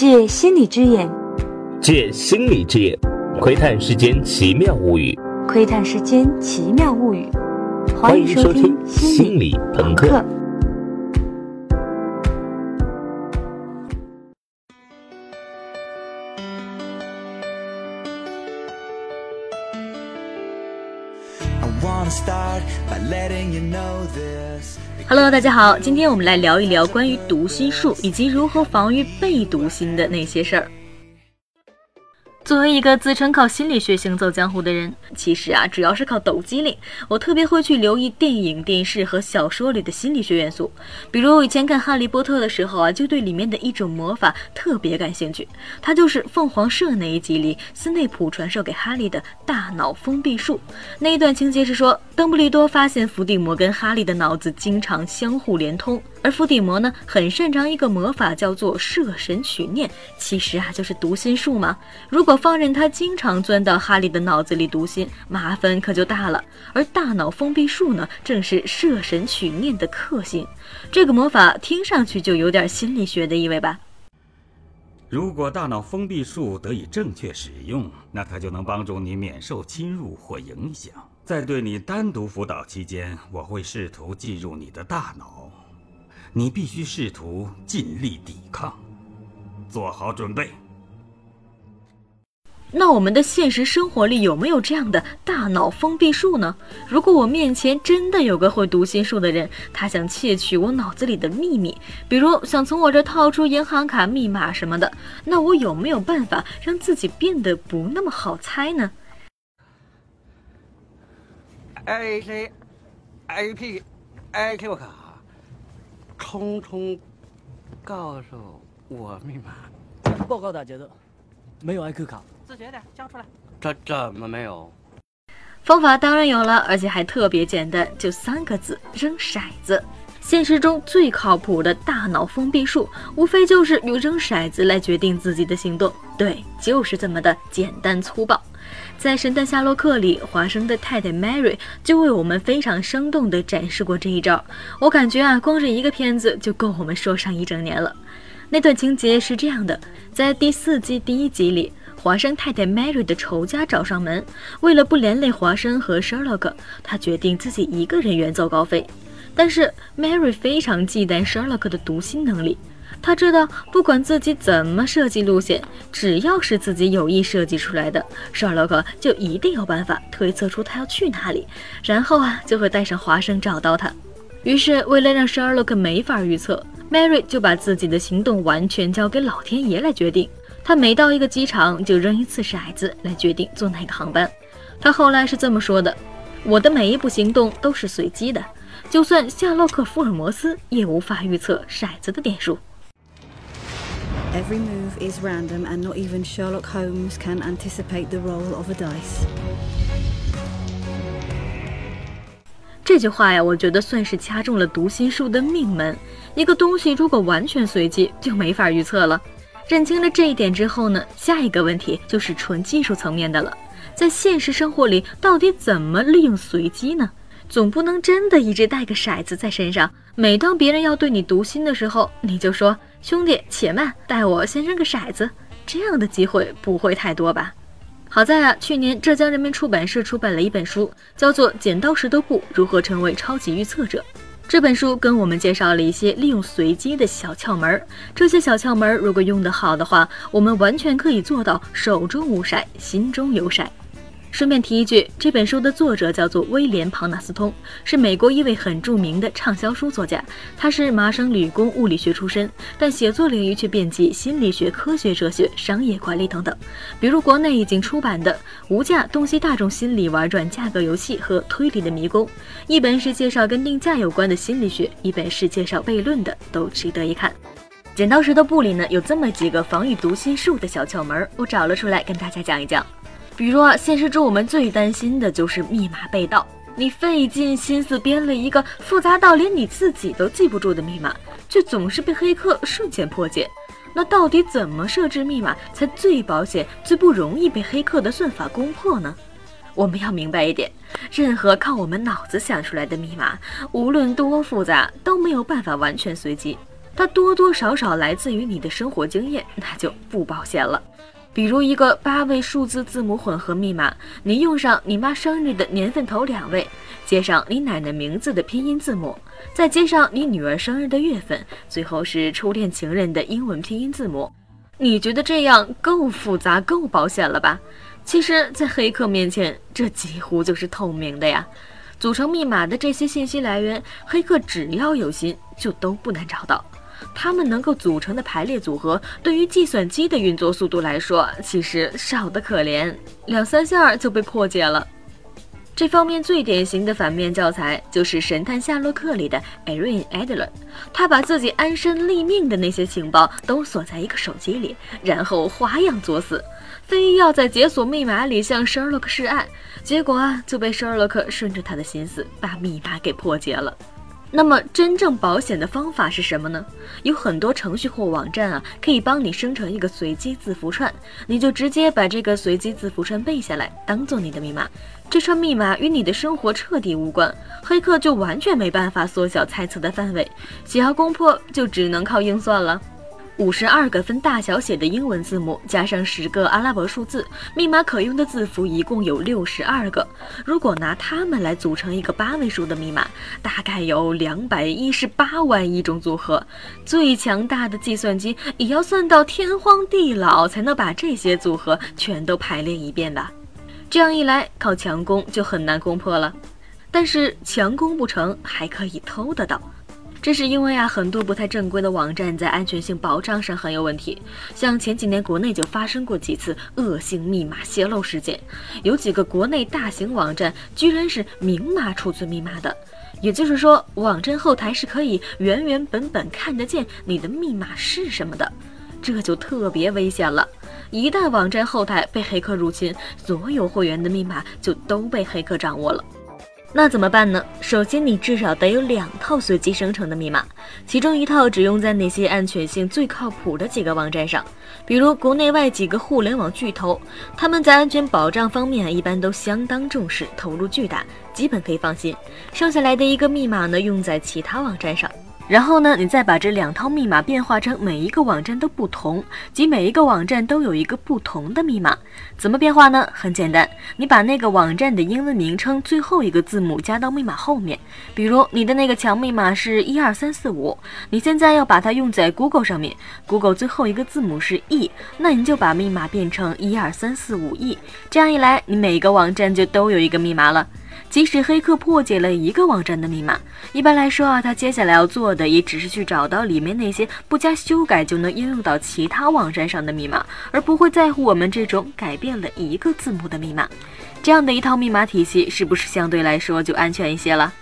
借心理之眼，借心理之眼，窥探世间奇妙物语。窥探世间奇妙物语。欢迎收听心理朋克。Hello，大家好，今天我们来聊一聊关于读心术以及如何防御被读心的那些事儿。作为一个自称靠心理学行走江湖的人，其实啊，主要是靠抖机灵。我特别会去留意电影、电视和小说里的心理学元素。比如我以前看《哈利波特》的时候啊，就对里面的一种魔法特别感兴趣。它就是凤凰社那一集里斯内普传授给哈利的大脑封闭术。那一段情节是说，邓布利多发现伏地魔跟哈利的脑子经常相互连通。而伏地魔呢，很擅长一个魔法，叫做摄神取念，其实啊就是读心术嘛。如果放任他经常钻到哈利的脑子里读心，麻烦可就大了。而大脑封闭术呢，正是摄神取念的克星。这个魔法听上去就有点心理学的意味吧？如果大脑封闭术得以正确使用，那它就能帮助你免受侵入或影响。在对你单独辅导期间，我会试图进入你的大脑。你必须试图尽力抵抗，做好准备。那我们的现实生活里有没有这样的大脑封闭术呢？如果我面前真的有个会读心术的人，他想窃取我脑子里的秘密，比如想从我这套出银行卡密码什么的，那我有没有办法让自己变得不那么好猜呢？A C A P A Q 卡。匆匆告诉我密码。报告大节奏，没有 IQ 卡。自觉点，交出来。这怎么没有？方法当然有了，而且还特别简单，就三个字：扔骰子。现实中最靠谱的大脑封闭术，无非就是用扔骰子来决定自己的行动。对，就是这么的简单粗暴。在《神探夏洛克》里，华生的太太 Mary 就为我们非常生动地展示过这一招。我感觉啊，光是一个片子就够我们说上一整年了。那段情节是这样的：在第四季第一集里，华生太太 Mary 的仇家找上门，为了不连累华生和 Sherlock，他决定自己一个人远走高飞。但是 Mary 非常忌惮 Sherlock 的读心能力。他知道，不管自己怎么设计路线，只要是自己有意设计出来的，施尔洛克就一定有办法推测出他要去哪里，然后啊，就会带上华生找到他。于是，为了让施尔洛克没法预测，Mary 就把自己的行动完全交给老天爷来决定。他每到一个机场就扔一次骰子来决定坐哪个航班。他后来是这么说的：“我的每一步行动都是随机的，就算夏洛克·福尔摩斯也无法预测骰子的点数。” Every move is random, and not even Sherlock Holmes can anticipate the roll of a dice. 这句话呀，我觉得算是掐中了读心术的命门。一个东西如果完全随机，就没法预测了。认清了这一点之后呢，下一个问题就是纯技术层面的了。在现实生活里，到底怎么利用随机呢？总不能真的一直带个骰子在身上，每当别人要对你读心的时候，你就说。兄弟，且慢，带我先扔个骰子。这样的机会不会太多吧？好在啊，去年浙江人民出版社出版了一本书，叫做《剪刀石头布：如何成为超级预测者》。这本书跟我们介绍了一些利用随机的小窍门。这些小窍门如果用得好的话，我们完全可以做到手中无骰，心中有骰。顺便提一句，这本书的作者叫做威廉·庞纳斯通，是美国一位很著名的畅销书作家。他是麻省理工物理学出身，但写作领域却遍及心理学、科学、哲学、商业管理等等。比如国内已经出版的《无价洞悉大众心理玩转价格游戏和推理的迷宫》，一本是介绍跟定价有关的心理学，一本是介绍悖论的，都值得一看。剪刀石头布里呢，有这么几个防御读心术的小窍门，我找了出来跟大家讲一讲。比如啊，现实中我们最担心的就是密码被盗。你费尽心思编了一个复杂到连你自己都记不住的密码，却总是被黑客瞬间破解。那到底怎么设置密码才最保险、最不容易被黑客的算法攻破呢？我们要明白一点，任何靠我们脑子想出来的密码，无论多复杂，都没有办法完全随机。它多多少少来自于你的生活经验，那就不保险了。比如一个八位数字字母混合密码，你用上你妈生日的年份头两位，接上你奶奶名字的拼音字母，再接上你女儿生日的月份，最后是初恋情人的英文拼音字母。你觉得这样够复杂、够保险了吧？其实，在黑客面前，这几乎就是透明的呀。组成密码的这些信息来源，黑客只要有心，就都不难找到。它们能够组成的排列组合，对于计算机的运作速度来说，其实少得可怜，两三下就被破解了。这方面最典型的反面教材就是《神探夏洛克》里的 Erin Adler，他把自己安身立命的那些情报都锁在一个手机里，然后花样作死，非要在解锁密码里向 Sherlock 示爱，结果啊就被 Sherlock 顺着他的心思把密码给破解了。那么，真正保险的方法是什么呢？有很多程序或网站啊，可以帮你生成一个随机字符串，你就直接把这个随机字符串背下来，当做你的密码。这串密码与你的生活彻底无关，黑客就完全没办法缩小猜测的范围，想要攻破就只能靠硬算了。五十二个分大小写的英文字母，加上十个阿拉伯数字，密码可用的字符一共有六十二个。如果拿它们来组成一个八位数的密码，大概有两百一十八万亿种组合。最强大的计算机也要算到天荒地老，才能把这些组合全都排列一遍的。这样一来，靠强攻就很难攻破了。但是强攻不成，还可以偷得到。这是因为啊，很多不太正规的网站在安全性保障上很有问题。像前几年国内就发生过几次恶性密码泄露事件，有几个国内大型网站居然是明码储存密码的，也就是说，网站后台是可以原原本本看得见你的密码是什么的，这就特别危险了。一旦网站后台被黑客入侵，所有会员的密码就都被黑客掌握了。那怎么办呢？首先，你至少得有两套随机生成的密码，其中一套只用在那些安全性最靠谱的几个网站上，比如国内外几个互联网巨头，他们在安全保障方面一般都相当重视，投入巨大，基本可以放心。剩下来的一个密码呢，用在其他网站上。然后呢，你再把这两套密码变化成每一个网站都不同，即每一个网站都有一个不同的密码。怎么变化呢？很简单，你把那个网站的英文名称最后一个字母加到密码后面。比如你的那个强密码是一二三四五，你现在要把它用在 Google 上面，Google 最后一个字母是 E，那你就把密码变成一二三四五 E。这样一来，你每一个网站就都有一个密码了。即使黑客破解了一个网站的密码，一般来说啊，他接下来要做的也只是去找到里面那些不加修改就能应用到其他网站上的密码，而不会在乎我们这种改变了一个字母的密码。这样的一套密码体系，是不是相对来说就安全一些了？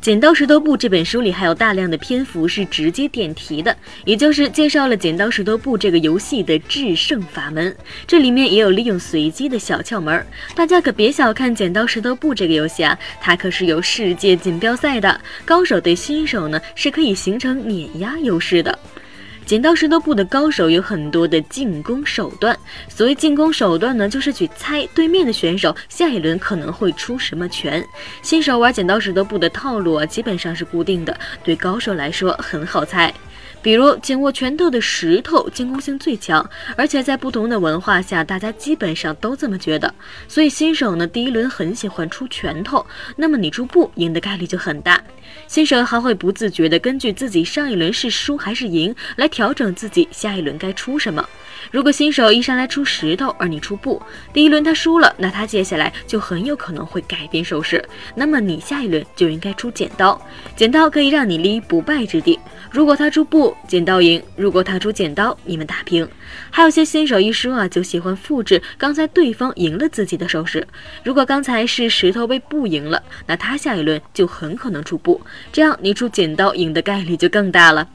剪刀石头布这本书里还有大量的篇幅是直接点题的，也就是介绍了剪刀石头布这个游戏的制胜法门。这里面也有利用随机的小窍门，大家可别小看剪刀石头布这个游戏啊，它可是有世界锦标赛的，高手对新手呢是可以形成碾压优势的。剪刀石头布的高手有很多的进攻手段。所谓进攻手段呢，就是去猜对面的选手下一轮可能会出什么拳。新手玩剪刀石头布的套路啊，基本上是固定的，对高手来说很好猜。比如紧握拳头的石头进攻性最强，而且在不同的文化下，大家基本上都这么觉得。所以新手呢，第一轮很喜欢出拳头，那么你出布赢的概率就很大。新手还会不自觉地根据自己上一轮是输还是赢来调整自己下一轮该出什么。如果新手一上来出石头，而你出布，第一轮他输了，那他接下来就很有可能会改变手势。那么你下一轮就应该出剪刀，剪刀可以让你立于不败之地。如果他出布布，剪刀赢；如果他出剪刀，你们打平。还有些新手一输啊，就喜欢复制刚才对方赢了自己的手势。如果刚才是石头被布赢了，那他下一轮就很可能出布，这样你出剪刀赢的概率就更大了。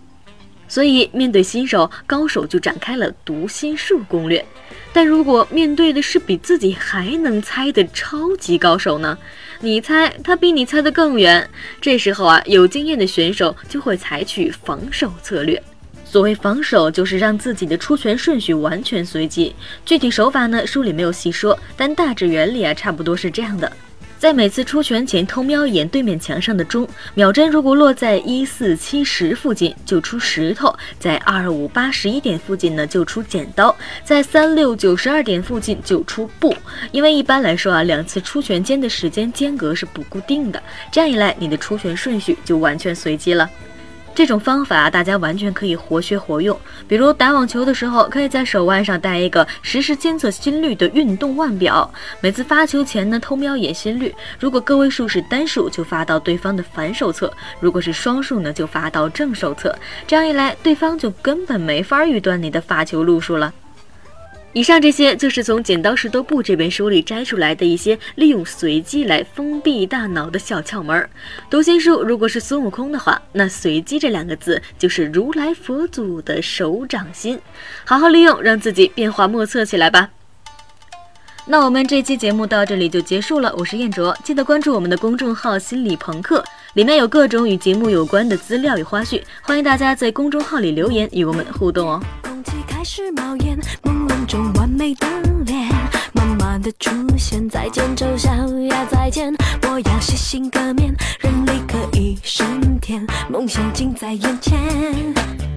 所以，面对新手，高手就展开了读心术攻略。但如果面对的是比自己还能猜的超级高手呢？你猜他比你猜的更远，这时候啊，有经验的选手就会采取防守策略。所谓防守，就是让自己的出拳顺序完全随机。具体手法呢，书里没有细说，但大致原理啊，差不多是这样的。在每次出拳前偷瞄一眼对面墙上的钟，秒针如果落在一四七十附近就出石头，在二五八十一点附近呢就出剪刀，在三六九十二点附近就出布。因为一般来说啊，两次出拳间的时间间隔是不固定的，这样一来你的出拳顺序就完全随机了。这种方法大家完全可以活学活用。比如打网球的时候，可以在手腕上戴一个实时监测心率的运动腕表，每次发球前呢偷瞄眼心率，如果个位数是单数，就发到对方的反手侧；如果是双数呢，就发到正手侧。这样一来，对方就根本没法预断你的发球路数了。以上这些就是从《剪刀石头布》这本书里摘出来的一些利用随机来封闭大脑的小窍门。读心术如果是孙悟空的话，那“随机”这两个字就是如来佛祖的手掌心。好好利用，让自己变化莫测起来吧。那我们这期节目到这里就结束了。我是燕卓，记得关注我们的公众号“心理朋克”，里面有各种与节目有关的资料与花絮，欢迎大家在公众号里留言与我们互动哦。种完美的脸，慢慢的出现，再见丑小鸭，再见，我要洗心革面，人力可以升天，梦想近在眼前。